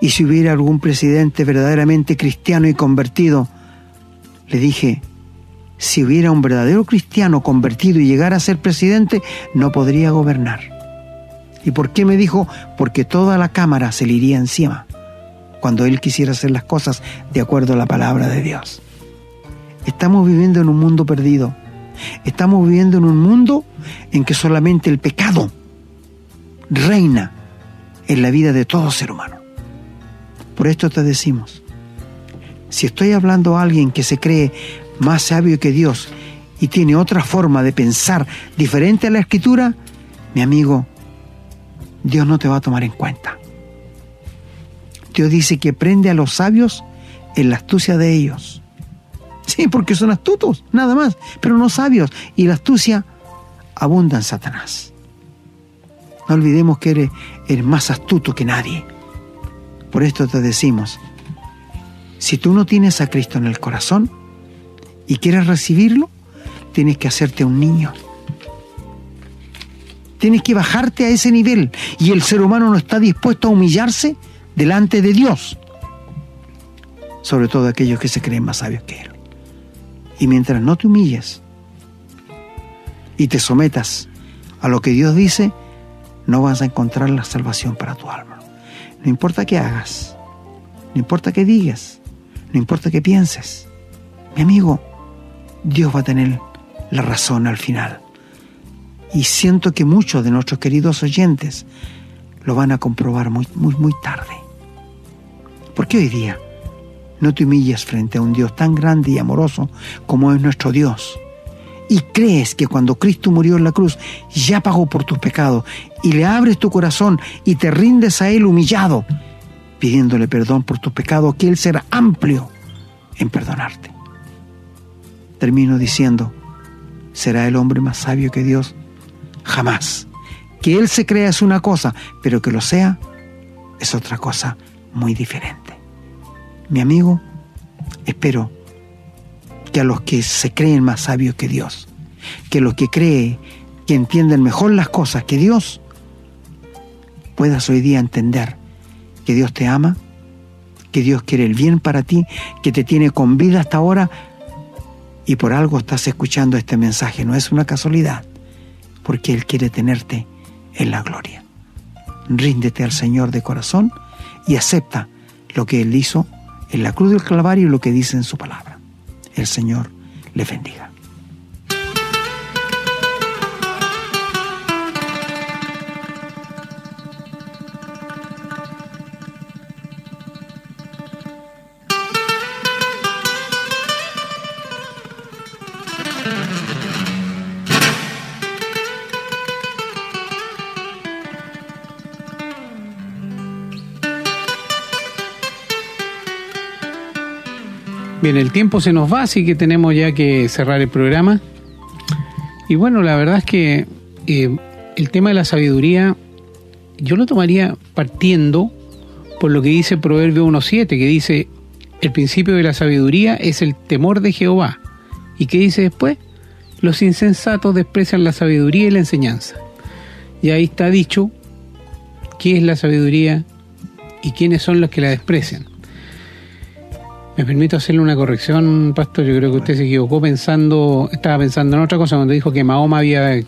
¿y si hubiera algún presidente verdaderamente cristiano y convertido? Le dije, si hubiera un verdadero cristiano convertido y llegara a ser presidente, no podría gobernar. ¿Y por qué me dijo? Porque toda la cámara se le iría encima cuando él quisiera hacer las cosas de acuerdo a la palabra de Dios. Estamos viviendo en un mundo perdido. Estamos viviendo en un mundo en que solamente el pecado reina en la vida de todo ser humano. Por esto te decimos, si estoy hablando a alguien que se cree más sabio que Dios y tiene otra forma de pensar diferente a la escritura, mi amigo, Dios no te va a tomar en cuenta. Dios dice que prende a los sabios en la astucia de ellos. Sí, porque son astutos, nada más, pero no sabios. Y la astucia abunda en Satanás. No olvidemos que eres, eres más astuto que nadie. Por esto te decimos, si tú no tienes a Cristo en el corazón y quieres recibirlo, tienes que hacerte un niño. Tienes que bajarte a ese nivel y el ser humano no está dispuesto a humillarse delante de Dios. Sobre todo aquellos que se creen más sabios que Él. Y mientras no te humilles y te sometas a lo que Dios dice, no vas a encontrar la salvación para tu alma. No importa qué hagas, no importa qué digas, no importa qué pienses. Mi amigo, Dios va a tener la razón al final. Y siento que muchos de nuestros queridos oyentes lo van a comprobar muy, muy, muy tarde. Porque hoy día no te humillas frente a un Dios tan grande y amoroso como es nuestro Dios. Y crees que cuando Cristo murió en la cruz ya pagó por tus pecados y le abres tu corazón y te rindes a Él humillado, pidiéndole perdón por tus pecados, que Él será amplio en perdonarte. Termino diciendo, ¿será el hombre más sabio que Dios? Jamás. Que Él se crea es una cosa, pero que lo sea es otra cosa muy diferente. Mi amigo, espero que a los que se creen más sabios que Dios, que los que creen que entienden mejor las cosas que Dios, puedas hoy día entender que Dios te ama, que Dios quiere el bien para ti, que te tiene con vida hasta ahora y por algo estás escuchando este mensaje. No es una casualidad, porque Él quiere tenerte en la gloria. Ríndete al Señor de corazón y acepta lo que Él hizo en la cruz del Calvario y lo que dice en su palabra. El Señor le bendiga. Bien, el tiempo se nos va, así que tenemos ya que cerrar el programa. Y bueno, la verdad es que eh, el tema de la sabiduría, yo lo tomaría partiendo por lo que dice Proverbio 1.7, que dice, el principio de la sabiduría es el temor de Jehová. ¿Y qué dice después? Los insensatos desprecian la sabiduría y la enseñanza. Y ahí está dicho qué es la sabiduría y quiénes son los que la desprecian. Me permito hacerle una corrección, Pastor. Yo creo que usted se equivocó pensando, estaba pensando en otra cosa cuando dijo que Mahoma había eh,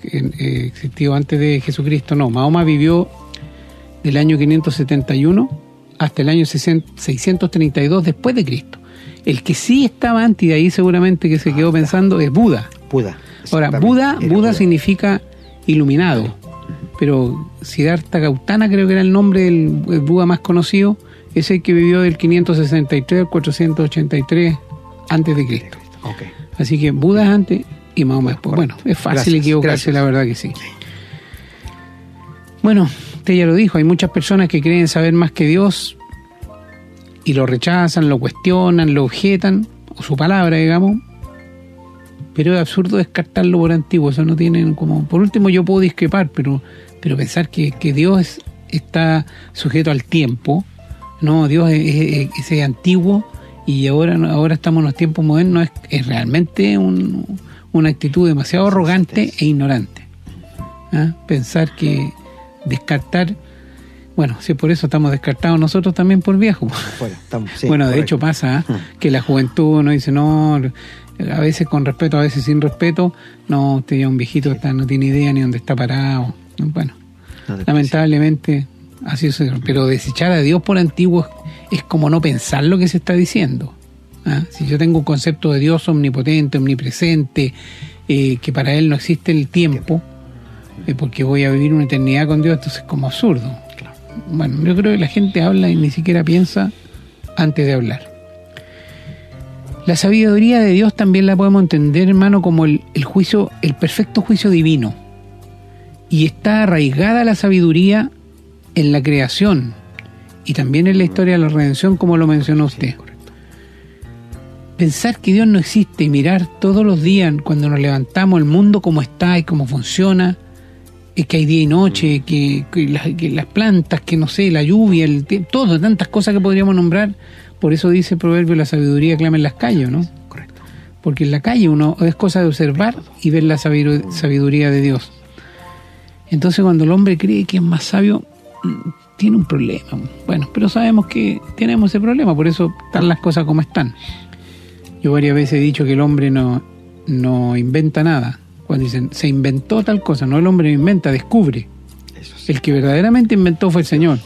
existido antes de Jesucristo. No, Mahoma vivió del año 571 hasta el año 632 después de Cristo. El que sí estaba antes, de ahí seguramente que se quedó pensando, es Buda. Buda. Ahora, Buda, Buda significa iluminado, pero Siddhartha Gautama creo que era el nombre del Buda más conocido es el que vivió del 563 al 483 antes de Cristo. Así que Buda es antes y Mahoma después. Bueno, es fácil equivocarse, la verdad que sí. Bueno, usted ya lo dijo, hay muchas personas que creen saber más que Dios y lo rechazan, lo cuestionan, lo objetan, o su palabra, digamos. Pero es absurdo descartarlo por antiguo, eso no tienen como... Por último yo puedo discrepar, pero, pero pensar que, que Dios está sujeto al tiempo, no, Dios es, antiguo y ahora, ahora estamos en los tiempos modernos, es, realmente una actitud demasiado arrogante e ignorante. ¿ah? Pensar que descartar, bueno, si por eso estamos descartados nosotros también por viejos. Bueno, de hecho pasa ¿ah? mm. que la juventud no dice, no, a veces con respeto, a veces sin respeto, no, usted ya un viejito está, no tiene idea ni dónde está parado. Bueno, lamentablemente Así es, pero desechar a Dios por antiguo es, como no pensar lo que se está diciendo. ¿ah? Si yo tengo un concepto de Dios omnipotente, omnipresente, eh, que para Él no existe el tiempo, eh, porque voy a vivir una eternidad con Dios, entonces es como absurdo. Bueno, yo creo que la gente habla y ni siquiera piensa antes de hablar. La sabiduría de Dios también la podemos entender, hermano, como el, el juicio, el perfecto juicio divino. Y está arraigada la sabiduría en la creación y también en la historia de la redención, como lo mencionó usted. Pensar que Dios no existe y mirar todos los días cuando nos levantamos el mundo como está y cómo funciona, es que hay día y noche, que, las, plantas, que no sé, la lluvia, el todo, tantas cosas que podríamos nombrar. Por eso dice el proverbio, la sabiduría clama en las calles, ¿no? Correcto. Porque en la calle uno es cosa de observar y ver la sabiduría de Dios. Entonces cuando el hombre cree que es más sabio, tiene un problema. Bueno, pero sabemos que tenemos ese problema, por eso están las cosas como están. Yo varias veces he dicho que el hombre no, no inventa nada. Cuando dicen, se inventó tal cosa, no el hombre inventa, descubre. El que verdaderamente inventó fue el Señor.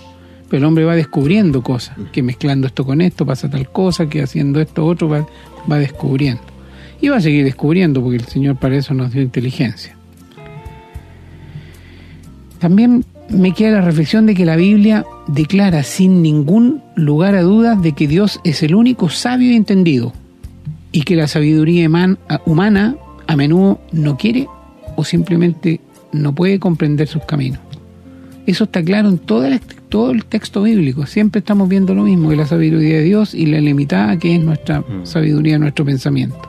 Pero el hombre va descubriendo cosas, que mezclando esto con esto pasa tal cosa, que haciendo esto otro va, va descubriendo. Y va a seguir descubriendo, porque el Señor para eso nos dio inteligencia. También me queda la reflexión de que la Biblia declara sin ningún lugar a dudas de que Dios es el único sabio y entendido y que la sabiduría humana a menudo no quiere o simplemente no puede comprender sus caminos. Eso está claro en todo el, todo el texto bíblico. Siempre estamos viendo lo mismo, que la sabiduría de Dios y la limitada que es nuestra mm. sabiduría, nuestro pensamiento.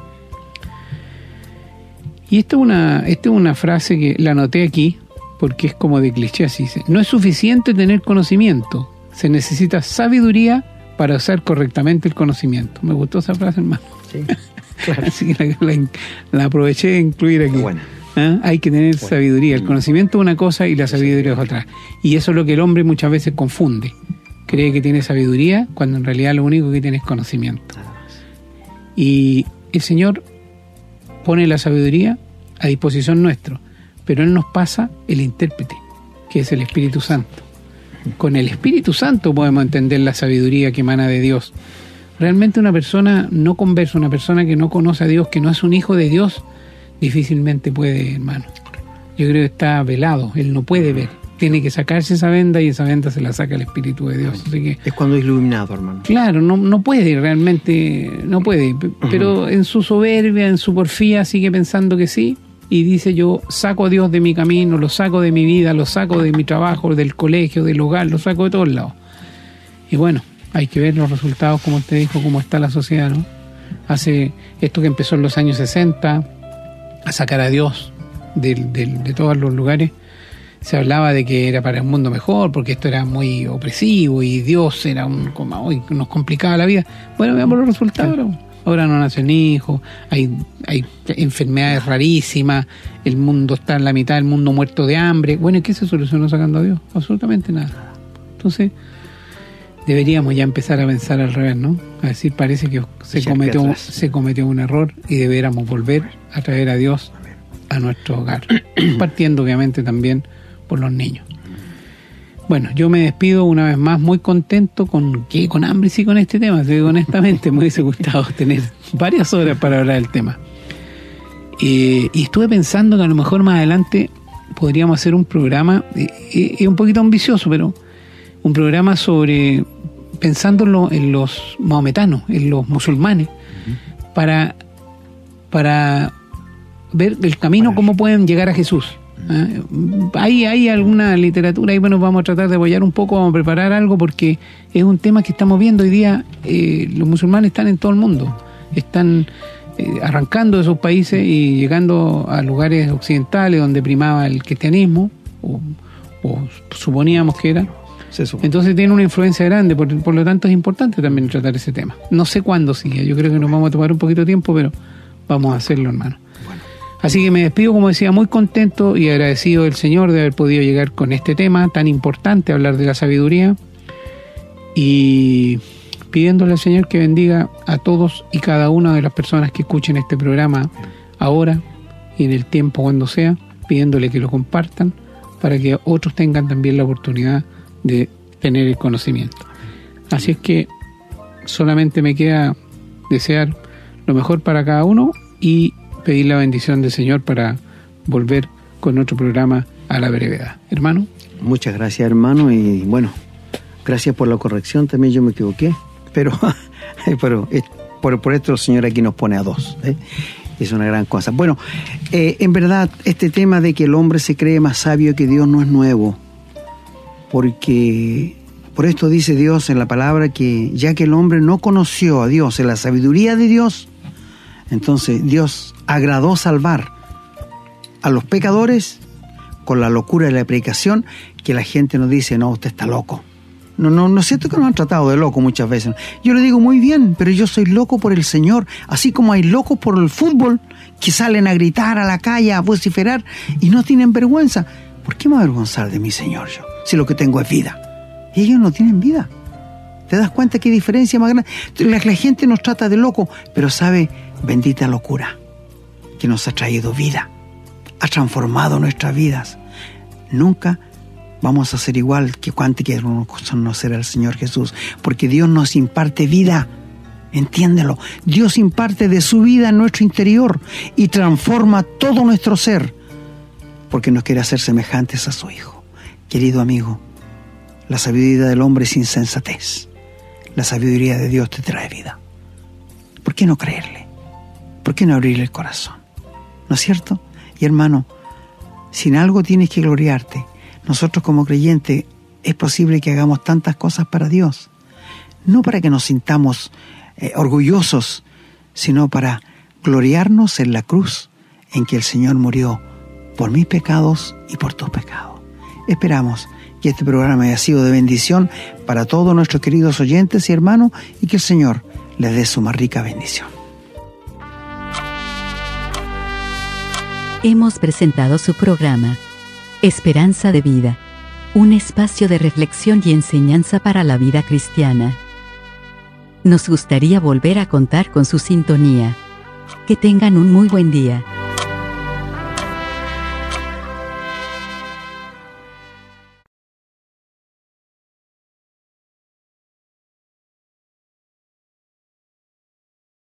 Y esta es una, esta es una frase que la anoté aquí, porque es como de cliché así. No es suficiente tener conocimiento, se necesita sabiduría para usar correctamente el conocimiento. Me gustó esa frase, hermano. Sí. Así que la, aproveché de incluir aquí. ¿Ah? Hay que tener sabiduría. El conocimiento es una cosa y la sabiduría es otra. Y eso es lo que el hombre muchas veces confunde. Cree que tiene sabiduría cuando en realidad lo único que tiene es conocimiento. Y el Señor pone la sabiduría a disposición nuestro, pero Él nos pasa el intérprete, que es el Espíritu Santo. Con el Espíritu Santo podemos entender la sabiduría que emana de Dios. Realmente una persona no conversa, una persona que no conoce a Dios, que no es un hijo de Dios, difícilmente puede, hermano. Yo creo que está velado, él no puede ver. Tiene que sacarse esa venda y esa venda se la saca el Espíritu de Dios. Así que, es cuando es iluminado, hermano. Claro, no, no puede, realmente no puede. Pero en su soberbia, en su porfía, sigue pensando que sí. Y dice yo saco a Dios de mi camino, lo saco de mi vida, lo saco de mi trabajo, del colegio, del hogar, lo saco de todos lados. Y bueno, hay que ver los resultados, como usted dijo, cómo está la sociedad, ¿no? Hace esto que empezó en los años 60, a sacar a Dios de, de, todos los lugares, se hablaba de que era para un mundo mejor, porque esto era muy opresivo y Dios era un como hoy nos complicaba la vida. Bueno, veamos los resultados. Ahora no nacen hijos, hay, hay enfermedades rarísimas, el mundo está en la mitad del mundo muerto de hambre. Bueno, ¿y qué se solucionó sacando a Dios? Absolutamente nada. Entonces, deberíamos ya empezar a pensar al revés, ¿no? A decir, parece que se cometió, se cometió un error y deberíamos volver a traer a Dios a nuestro hogar, partiendo obviamente también por los niños. Bueno, yo me despido una vez más muy contento con que con hambre sí con este tema, digo honestamente me hubiese gustado tener varias horas para hablar del tema. Eh, y estuve pensando que a lo mejor más adelante podríamos hacer un programa, es eh, eh, un poquito ambicioso, pero un programa sobre pensando en, los maometanos, en los musulmanes, para, para ver el camino, cómo pueden llegar a Jesús. ¿Ah? Hay, hay alguna literatura, y bueno, vamos a tratar de apoyar un poco, vamos a preparar algo, porque es un tema que estamos viendo hoy día. Eh, los musulmanes están en todo el mundo, están eh, arrancando de sus países y llegando a lugares occidentales donde primaba el cristianismo, o suponíamos que era entonces tiene una influencia grande, por, lo tanto es importante también tratar ese tema. No sé cuándo sigue, yo creo que nos vamos a tomar un poquito de tiempo, pero vamos a hacerlo, hermano. Así que me despido, como decía, muy contento y agradecido del Señor de haber podido llegar con este tema tan importante, hablar de la sabiduría, y pidiéndole al Señor que bendiga a todos y cada una de las personas que escuchen este programa ahora y en el tiempo cuando sea, pidiéndole que lo compartan para que otros tengan también la oportunidad de tener el conocimiento. Así es que solamente me queda desear lo mejor para cada uno y pedir la bendición del Señor para volver con otro programa a la brevedad. Hermano. Muchas gracias, hermano, y bueno, gracias por la corrección, también yo me equivoqué, pero, pero por, por esto el Señor aquí nos pone a dos. ¿eh? Es una gran cosa. Bueno, eh, en verdad, este tema de que el hombre se cree más sabio que Dios no es nuevo porque por esto dice Dios en la palabra que ya que el hombre no conoció a Dios en la sabiduría de Dios, entonces Dios agradó salvar a los pecadores con la locura de la predicación que la gente nos dice, no, usted está loco. No, no, no es cierto que nos han tratado de loco muchas veces. Yo le digo muy bien, pero yo soy loco por el Señor, así como hay locos por el fútbol que salen a gritar a la calle, a vociferar y no tienen vergüenza. ¿Por qué me avergonzar de mi Señor yo? si lo que tengo es vida. Y ellos no tienen vida. ¿Te das cuenta qué diferencia más grande? La, gente nos trata de loco, pero sabe, bendita locura, que nos ha traído vida, ha transformado nuestras vidas. Nunca vamos a ser igual que cuando queremos conocer al Señor Jesús, porque Dios nos imparte vida. Entiéndelo, Dios imparte de su vida en nuestro interior y transforma todo nuestro ser, porque nos quiere hacer semejantes a su Hijo. Querido amigo, la sabiduría del hombre es insensatez. La sabiduría de Dios te trae vida. ¿Por qué no creerle? ¿Por qué no abrirle el corazón? ¿No es cierto? Y hermano, sin algo tienes que gloriarte. Nosotros como creyentes es posible que hagamos tantas cosas para Dios. No para que nos sintamos eh, orgullosos, sino para gloriarnos en la cruz en que el Señor murió por mis pecados y por tus pecados. Esperamos que este programa haya sido de bendición para todos nuestros queridos oyentes y hermanos y que el Señor les dé su más rica bendición. Hemos presentado su programa, Esperanza de Vida, un espacio de reflexión y enseñanza para la vida cristiana. Nos gustaría volver a contar con su sintonía. Que tengan un muy buen día.